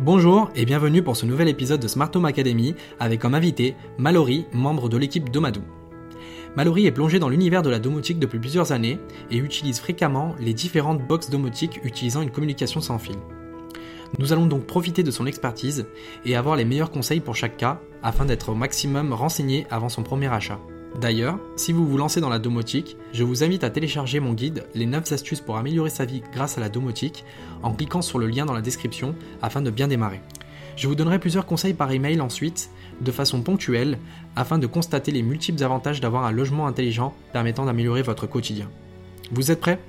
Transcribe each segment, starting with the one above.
Bonjour et bienvenue pour ce nouvel épisode de Smart Home Academy avec comme invité Mallory, membre de l'équipe Domadou. Mallory est plongé dans l'univers de la domotique depuis plusieurs années et utilise fréquemment les différentes boxes domotiques utilisant une communication sans fil. Nous allons donc profiter de son expertise et avoir les meilleurs conseils pour chaque cas afin d'être au maximum renseigné avant son premier achat. D'ailleurs, si vous vous lancez dans la domotique, je vous invite à télécharger mon guide Les 9 astuces pour améliorer sa vie grâce à la domotique en cliquant sur le lien dans la description afin de bien démarrer. Je vous donnerai plusieurs conseils par email ensuite, de façon ponctuelle, afin de constater les multiples avantages d'avoir un logement intelligent permettant d'améliorer votre quotidien. Vous êtes prêts?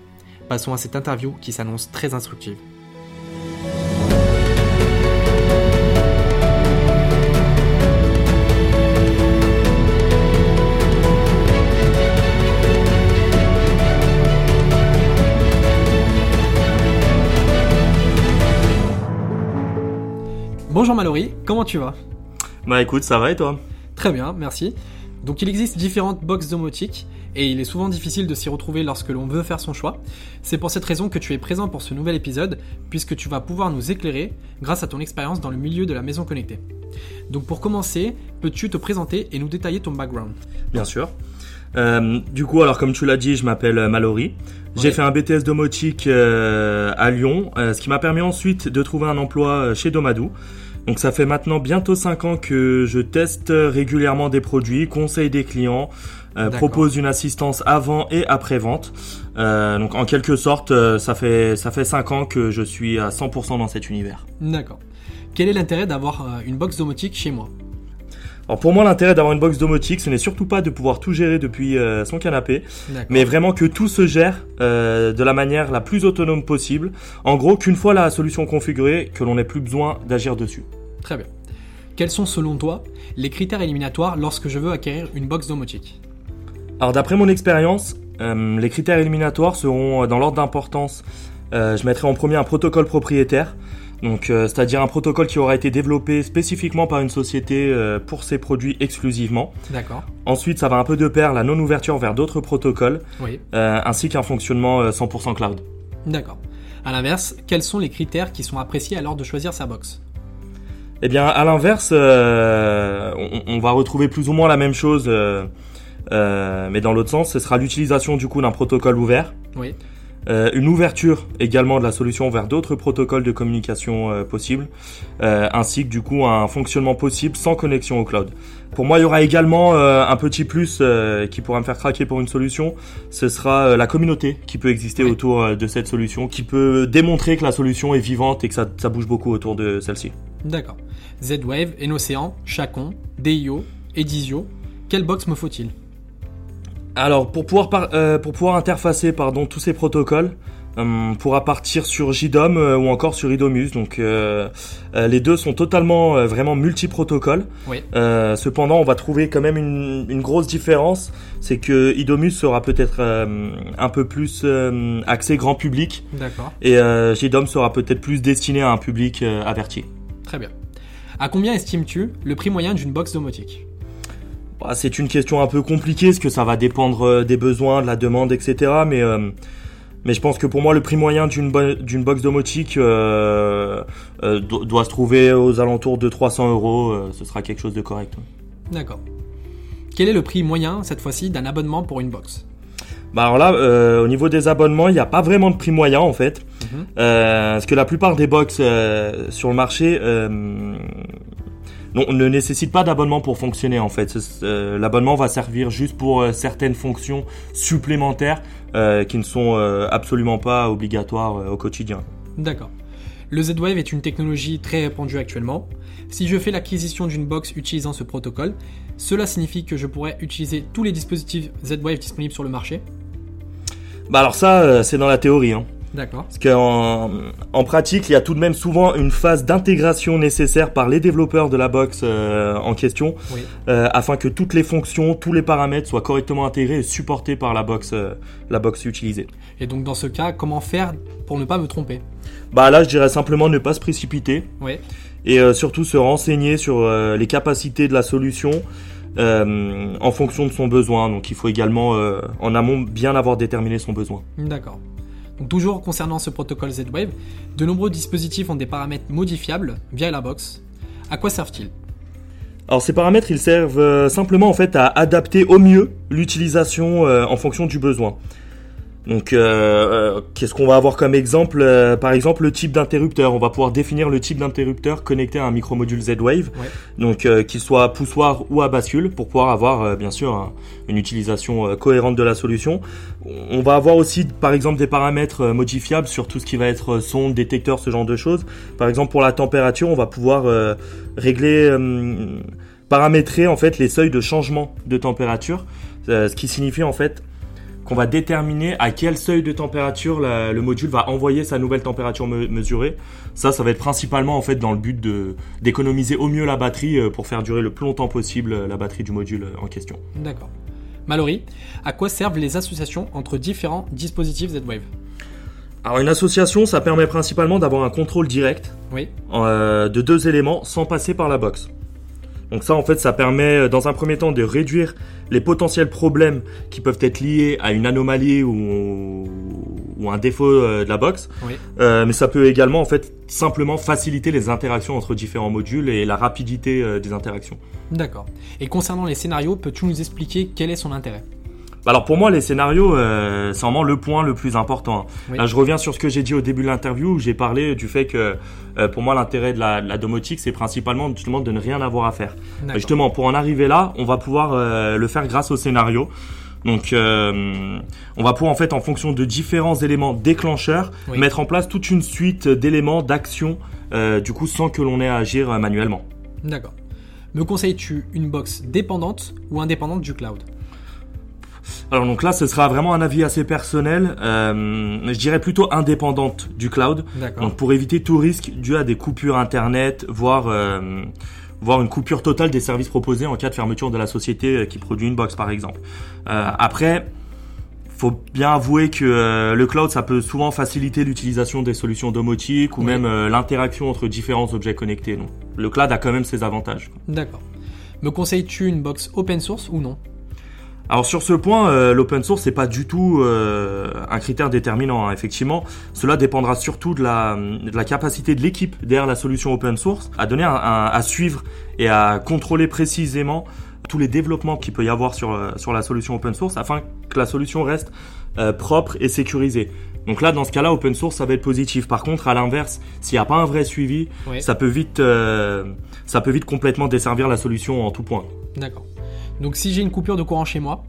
Passons à cette interview qui s'annonce très instructive. Bonjour Mallory, comment tu vas? Bah écoute, ça va et toi? Très bien, merci. Donc il existe différentes boxes domotiques et il est souvent difficile de s'y retrouver lorsque l'on veut faire son choix. C'est pour cette raison que tu es présent pour ce nouvel épisode puisque tu vas pouvoir nous éclairer grâce à ton expérience dans le milieu de la maison connectée. Donc pour commencer, peux-tu te présenter et nous détailler ton background? Bien sûr. Euh, du coup, alors comme tu l'as dit, je m'appelle euh, Mallory. J'ai Ouais. fait un BTS domotique euh, à Lyon, euh, ce qui m'a permis ensuite de trouver un emploi chez Domadou. Donc ça fait maintenant bientôt 5 ans que je teste régulièrement des produits, conseille des clients, euh, propose une assistance avant et après vente. Euh, donc en quelque sorte, euh, ça fait ça fait 5 ans que je suis à 100% dans cet univers. D'accord. Quel est l'intérêt d'avoir une box domotique chez moi? Alors pour moi, l'intérêt d'avoir une box domotique, ce n'est surtout pas de pouvoir tout gérer depuis euh, son canapé, mais vraiment que tout se gère euh, de la manière la plus autonome possible. En gros, qu'une fois la solution configurée, que l'on n'ait plus besoin d'agir dessus. Très bien. Quels sont selon toi les critères éliminatoires lorsque je veux acquérir une box domotique? Alors d'après mon expérience, euh, les critères éliminatoires seront dans l'ordre d'importance. Je mettrai en premier un protocole propriétaire, donc euh, c'est-à-dire un protocole qui aura été développé spécifiquement par une société euh, pour ses produits exclusivement. D'accord. Ensuite, ça va un peu de pair la non-ouverture vers d'autres protocoles, Oui. euh, ainsi qu'un fonctionnement euh, 100% cloud. D'accord. À l'inverse, quels sont les critères qui sont appréciés alors de choisir sa box? Eh bien, à l'inverse, on, on va retrouver plus ou moins la même chose, mais dans l'autre sens, ce sera l'utilisation du coup d'un protocole ouvert, Oui. Euh, une ouverture également de la solution vers d'autres protocoles de communication euh, possibles, euh, ainsi que du coup un fonctionnement possible sans connexion au cloud. Pour moi, il y aura également un petit plus qui pourra me faire craquer pour une solution, ce sera la communauté qui peut exister Oui. autour de cette solution, qui peut démontrer que la solution est vivante et que ça, ça bouge beaucoup autour de celle-ci. D'accord. Z-Wave, Enocean, Chacon, DIO, Edisio. Quelle box me faut-il? Alors, pour pouvoir, par- euh, pour pouvoir interfacer pardon, tous ces protocoles, euh, on pourra partir sur JDOM euh, ou encore sur IDOMUS. Donc, euh, les deux sont totalement euh, vraiment multi-protocoles. Oui. Euh, cependant, on va trouver quand même une, une grosse différence. C'est que IDOMUS sera peut-être un peu plus axé grand public D'accord. et JDOM sera peut-être plus destiné à un public averti. Très bien. À combien estimes-tu le prix moyen d'une box domotique? Bah, c'est une question un peu compliquée, parce que ça va dépendre euh, des besoins, de la demande, etc. Mais, euh, mais je pense que pour moi, le prix moyen d'une d'une box domotique euh, euh, do- doit se trouver aux alentours de 300 euros. ce sera quelque chose de correct. D'accord. Quel est le prix moyen, cette fois-ci, d'un abonnement pour une box? Bah alors là, euh, au niveau des abonnements, il n'y a pas vraiment de prix moyen en fait. Mhm. Euh, parce que la plupart des box euh, sur le marché non, ne nécessitent pas d'abonnement pour fonctionner en fait. Euh, L'abonnement va servir juste pour euh, certaines fonctions supplémentaires euh, qui ne sont absolument pas obligatoires au quotidien. D'accord. Le Z-Wave est une technologie très répandue actuellement. Si je fais l'acquisition d'une box utilisant ce protocole, cela signifie que je pourrais utiliser tous les dispositifs Z-Wave disponibles sur le marché? Bah alors ça, c'est dans la théorie. Hein. D'accord. Parce qu'en en pratique, il y a tout de même souvent une phase d'intégration nécessaire par les développeurs de la box euh, en question, Oui. euh, afin que toutes les fonctions, tous les paramètres soient correctement intégrés et supportés par la box, euh, la box utilisée. Et donc dans ce cas, comment faire pour ne pas me tromper? Bah là, je dirais simplement ne pas se précipiter Oui. et surtout se renseigner sur les capacités de la solution. en fonction de son besoin. Donc il faut également en amont bien avoir déterminé son besoin. D'accord. Donc, toujours concernant ce protocole Z-Wave, de nombreux dispositifs ont des paramètres modifiables via la box. À quoi servent-ils? Alors ces paramètres, ils servent euh, simplement en fait à adapter au mieux l'utilisation euh, en fonction du besoin. Donc, euh, euh, qu'est-ce qu'on va avoir comme exemple euh, Par exemple, le type d'interrupteur. On va pouvoir définir le type d'interrupteur connecté à un micromodule Z-Wave, Ouais. donc euh, qu'il soit poussoir ou à bascule, pour pouvoir avoir bien sûr un- une utilisation cohérente de la solution. On va avoir aussi, par exemple, des paramètres modifiables sur tout ce qui va être sonde, détecteur, ce genre de choses. Par exemple, pour la température, on va pouvoir régler, paramétrer en fait les seuils de changement de température, ce qui signifie en fait qu'on va déterminer à quel seuil de température la- le module va envoyer sa nouvelle température me- mesurée. Ça, ça va être principalement en fait dans le but d'économiser au mieux la batterie euh, pour faire durer le plus longtemps possible euh, la batterie du module euh, en question. D'accord. Mallory, à quoi servent les associations entre différents dispositifs Z-Wave? Alors une association, ça permet principalement d'avoir un contrôle direct Oui, euh, de deux éléments sans passer par la box. Donc ça, en fait, ça permet dans un premier temps de réduire les potentiels problèmes qui peuvent être liés à une anomalie ou, ou un défaut euh, de la box. oui. Euh, mais ça peut également, en fait, simplement faciliter les interactions entre différents modules et la rapidité euh, des interactions. D'accord. Et concernant les scénarios, peux-tu nous expliquer quel est son intérêt? Alors pour moi, les scénarios, euh, c'est vraiment le point le plus important. Oui. Là, je reviens sur ce que j'ai dit au début de l'interview, où j'ai parlé du fait que euh, pour moi, l'intérêt de la, de la domotique, c'est principalement justement de ne rien avoir à faire. Justement, pour en arriver là, on va pouvoir euh, le faire grâce au scénario. Donc, euh, on va pouvoir en fait, en fonction de différents éléments déclencheurs, Oui. mettre en place toute une suite d'éléments, d'actions, euh, du coup, sans que l'on ait à agir manuellement. D'accord. Me conseilles-tu une box dépendante ou indépendante du cloud? Alors donc là, ce sera vraiment un avis assez personnel. Euh, je dirais plutôt indépendante du cloud. Donc pour éviter tout risque dû à des coupures internet, voire euh, voire une coupure totale des services proposés en cas de fermeture de la société euh, qui produit une box par exemple. Euh, après, faut bien avouer que euh, le cloud ça peut souvent faciliter l'utilisation des solutions domotiques ou Oui. même euh, l'interaction entre différents objets connectés. Donc le cloud a quand même ses avantages. D'accord. Me conseilles-tu une box open source ou non? Alors sur ce point, euh, l'open source c'est pas du tout euh, un critère déterminant. hein. Effectivement, cela dépendra surtout de la, de la capacité de l'équipe derrière la solution open source à donner un, un- à suivre et à contrôler précisément tous les développements qu'il peut y avoir sur euh, sur la solution open source afin que la solution reste euh, propre et sécurisée. Donc là, dans ce cas-là, open source, ça va être positif. Par contre, à l'inverse, s'il n'y a pas un vrai suivi, Oui. ça peut vite, ça peut vite complètement desservir la solution en tout point. D'accord. Donc si j'ai une coupure de courant chez moi,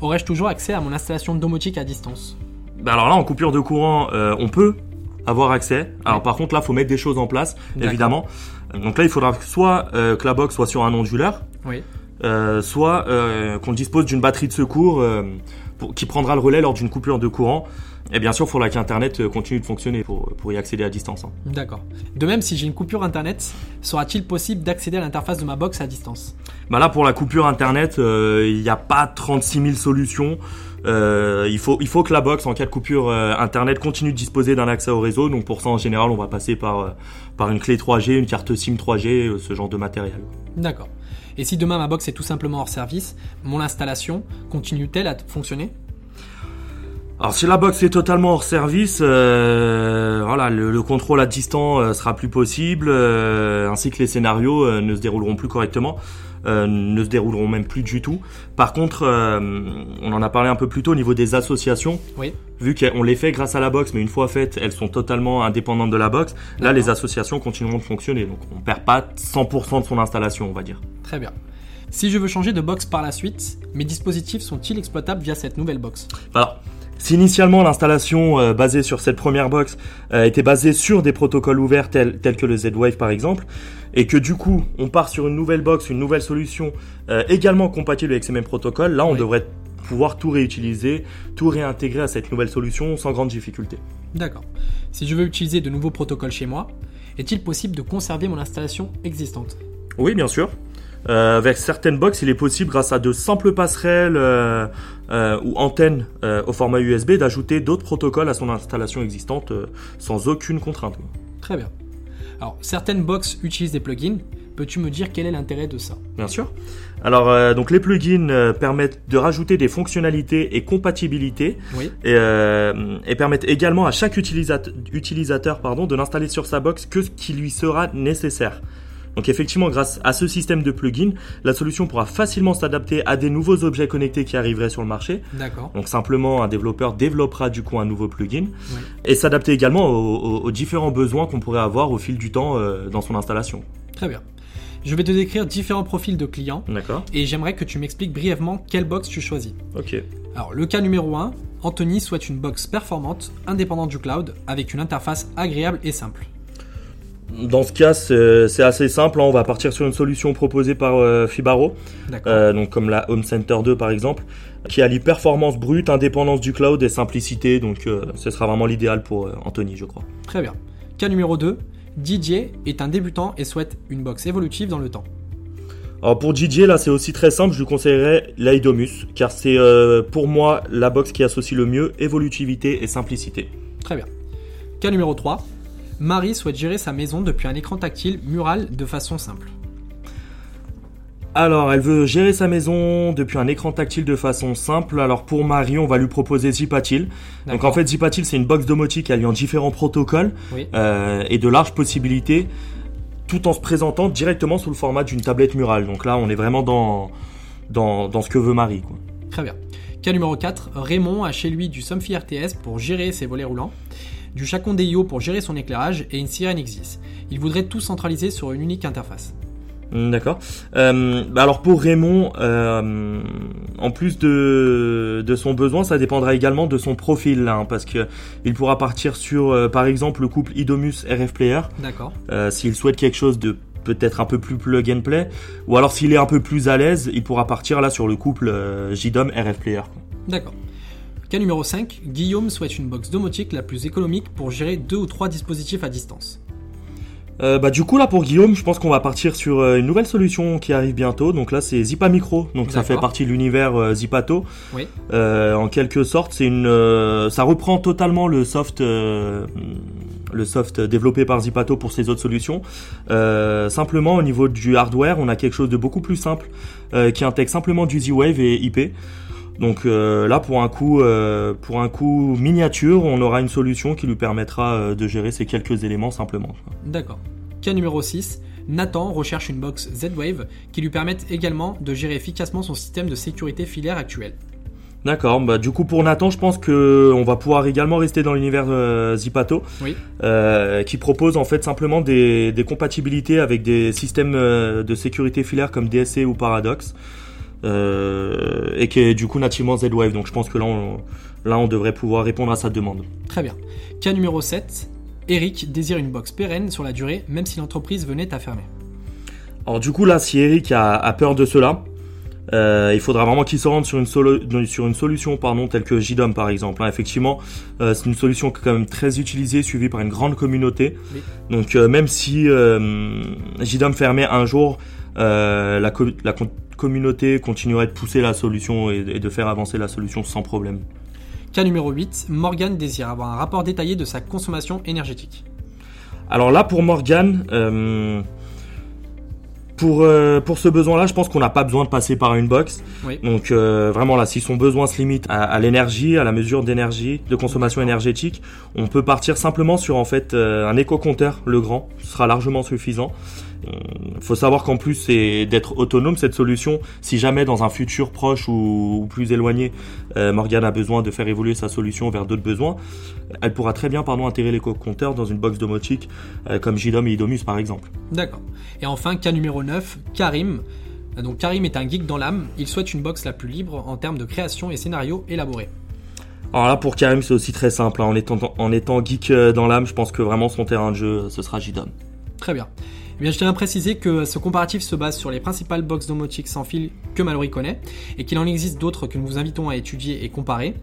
aurais-je toujours accès à mon installation domotique à distance? Bah alors là, en coupure de courant, euh, on peut avoir accès. Alors par contre, là, faut mettre des choses en place, évidemment. Donc là, il faudra soit euh, que la box soit sur un onduleur, Oui. euh, soit qu'on dispose d'une batterie de secours pour- qui prendra le relais lors d'une coupure de courant. Et bien sûr, il faudra qu'Internet euh, continue de fonctionner pour, pour y accéder à distance. hein. D'accord. De même, si j'ai une coupure internet, sera-t-il possible d'accéder à l'interface de ma box à distance? Bah là, pour la coupure Internet, euh, il n'y a pas 36 000 solutions. Euh, il, faut, il faut que la box, en cas de coupure euh, Internet, continue de disposer d'un accès au réseau. Donc pour ça, en général, on va passer par, par une clé 3G, une carte SIM 3G, euh, ce genre de matériel. D'accord. Et si demain ma box est tout simplement hors service, mon installation continue-t-elle à fonctionner? Alors si la box est totalement hors service, euh, voilà, le, le contrôle à distance euh, sera plus possible, euh, ainsi que les scénarios euh, ne se dérouleront plus correctement, ne se dérouleront même plus du tout. Par contre, on en a parlé un peu plus tôt au niveau des associations. Oui. Vu qu'on les fait grâce à la box, mais une fois faites, elles sont totalement indépendantes de la box. Là, les associations continueront de fonctionner, donc on perd pas 100% de son installation, on va dire. Très bien. Si je veux changer de box par la suite, mes dispositifs sont-ils exploitables via cette nouvelle box Alors, si initialement l'installation euh, basée sur cette première box euh, était basée sur des protocoles ouverts tels, tels que le Z-Wave par exemple, et que du coup on part sur une nouvelle box, une nouvelle solution euh, également compatible avec ces mêmes protocoles, là on Oui. devrait pouvoir tout réutiliser, tout réintégrer à cette nouvelle solution sans grande difficulté. D'accord. Si je veux utiliser de nouveaux protocoles chez moi, est-il possible de conserver mon installation existante? Oui, bien sûr. Euh, avec certaines box, il est possible, grâce à de simples passerelles euh, euh, ou antennes euh, au format USB, d'ajouter d'autres protocoles à son installation existante euh, sans aucune contrainte. Très bien. Alors, certaines box utilisent des plugins, Peux-tu me dire quel est l'intérêt de ça? Bien sûr. Alors, donc les plugins permettent de rajouter des fonctionnalités et compatibilités Oui. et, et permettent également à chaque utilisateur, utilisateur pardon, de n'installer sur sa box que ce qui lui sera nécessaire. Donc effectivement, grâce à ce système de plugins, la solution pourra facilement s'adapter à des nouveaux objets connectés qui arriveraient sur le marché. D'accord. Donc simplement, un développeur développera du coup un nouveau plugin Oui. et s'adapter également aux, aux- aux différents besoins qu'on pourrait avoir au fil du temps euh, dans son installation. Très bien. Je vais te décrire différents profils de clients D'accord et j'aimerais que tu m'expliques brièvement quelle box tu choisis. Ok. Alors, le cas numéro 1, Anthony souhaite une box performante, indépendante du cloud, avec une interface agréable et simple. Dans ce cas, c'est assez simple. hein. On va partir sur une solution proposée par euh, Fibaro, D'accord. euh, donc comme la Home Center 2 par exemple, qui allie performance brute, indépendance du cloud et simplicité. Donc, euh, ce sera vraiment l'idéal pour euh, Anthony, je crois. Très bien. Cas numéro 2, Didier est un débutant et souhaite une box évolutive dans le temps. Alors pour Didier, là, c'est aussi très simple. Je lui conseillerais l'Aidomus, car c'est pour moi la box qui associe le mieux évolutivité et simplicité. Très bien. Cas numéro 3, Marie souhaite gérer sa maison depuis un écran tactile mural de façon simple. Alors, elle veut gérer sa maison depuis un écran tactile de façon simple. Alors pour Marie, on va lui proposer Zipatil. Donc en fait, Zipatil, c'est une box domotique alliant différents protocoles Oui. euh, et de larges possibilités, tout en se présentant directement sous le format d'une tablette murale. Donc là, on est vraiment dans dans, dans ce que veut Marie. Quoi. Très bien. Cas numéro 4, Raymond a chez lui du Somfy RTS pour gérer ses volets roulants, du Chacon DIO pour gérer son éclairage et une sirène Exis. Il voudrait tout centraliser sur une unique interface. Hmm, D'accord. Euh, bah alors pour Raymond, euh, en plus de, de son besoin, ça dépendra également de son profil, hein, parce que il pourra partir sur, euh, par exemple, le couple Idomus RF Player, D'accord. s'il souhaite quelque chose de peut-être un peu plus plug and play, ou alors s'il est un peu plus à l'aise, il pourra partir là sur le couple JDOM RF Player. D'accord. Cas numéro 5, Guillaume souhaite une box domotique la plus économique pour gérer deux ou trois dispositifs à distance. Euh, bah du coup là pour Guillaume, je pense qu'on va partir sur euh, une nouvelle solution qui arrive bientôt. Donc là c'est Zipa Micro, donc ça fait partie de l'univers euh, Zipato. Oui. En quelque sorte, c'est une, ça reprend totalement le soft, le soft développé par Zipato pour ses autres solutions. Simplement au niveau du hardware, on a quelque chose de beaucoup plus simple qui intègre simplement du Z-Wave et IP. Donc euh, là, pour un coût, euh, pour un coût miniature, on aura une solution qui lui permettra euh, de gérer ces quelques éléments simplement. D'accord. Cas numéro 6, Nathan recherche une box Z-Wave qui lui permette également de gérer efficacement son système de sécurité filaire actuel. D'accord. Bah, du coup, pour Nathan, je pense que on va pouvoir également rester dans l'univers euh, Zipato, Oui. euh, qui propose en fait simplement des, des compatibilités avec des systèmes euh, de sécurité filaire comme DSC ou Paradox, euh, et qui est du coup nativement Z-Wave. Donc, je pense que là, on, là, on devrait pouvoir répondre à sa demande. Très bien. Cas numéro 7, Eric désire une box pérenne sur la durée même si l'entreprise venait à fermer. Alors, du coup, là, si Eric a, a peur de cela. euh, il faudra vraiment qu'il se rende sur une, solo- sur une solution pardon, telle que JDOM par exemple. hein. Effectivement, euh, c'est une solution qui est quand même très utilisée, suivie par une grande communauté. Oui. Donc euh, même si JDOM fermait un jour, la, co- la communauté continuerait de pousser la solution et, et de faire avancer la solution sans problème. Cas numéro 8, Morgan désire avoir un rapport détaillé de sa consommation énergétique. Alors là, pour Morgan, euh, pour, euh, pour ce besoin-là, je pense qu'on n'a pas besoin de passer par une box. Oui. Donc euh, vraiment là, si son besoin se limite à, à l'énergie, à la mesure d'énergie, de consommation énergétique, on peut partir simplement sur en fait euh, un éco-compteur, le grand, ce sera largement suffisant. Il faut savoir qu'en plus c'est d'être autonome cette solution. Si jamais dans un futur proche ou, ou plus éloigné, euh, Morgane a besoin de faire évoluer sa solution vers d'autres besoins, elle pourra très bien pardon intégrer l'éco-compteur dans une box domotique euh, comme JDOM et Idomus par exemple. D'accord. Et enfin, cas numéro 9, Karim. Donc Karim est un geek dans l'âme, il souhaite une box la plus libre en termes de création et scénario élaborés. Alors là pour Karim c'est aussi très simple. hein. En étant en étant geek euh, dans l'âme, je pense que vraiment son terrain de jeu euh, ce sera JDOM. Très bien. Eh bien, je tiens à préciser que ce comparatif se base sur les principales box domotiques sans fil que Mallory connaît et qu'il en existe d'autres que nous vous invitons à étudier et comparer.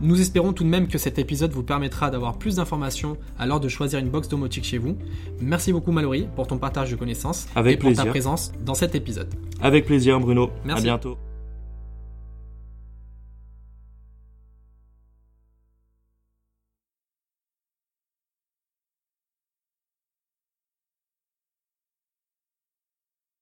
Nous espérons tout de même que cet épisode vous permettra d'avoir plus d'informations à l'heure de choisir une box domotique chez vous. Merci beaucoup Mallory pour ton partage de connaissances Avec et pour ta présence dans cet épisode. Avec plaisir Bruno. Merci. À bientôt.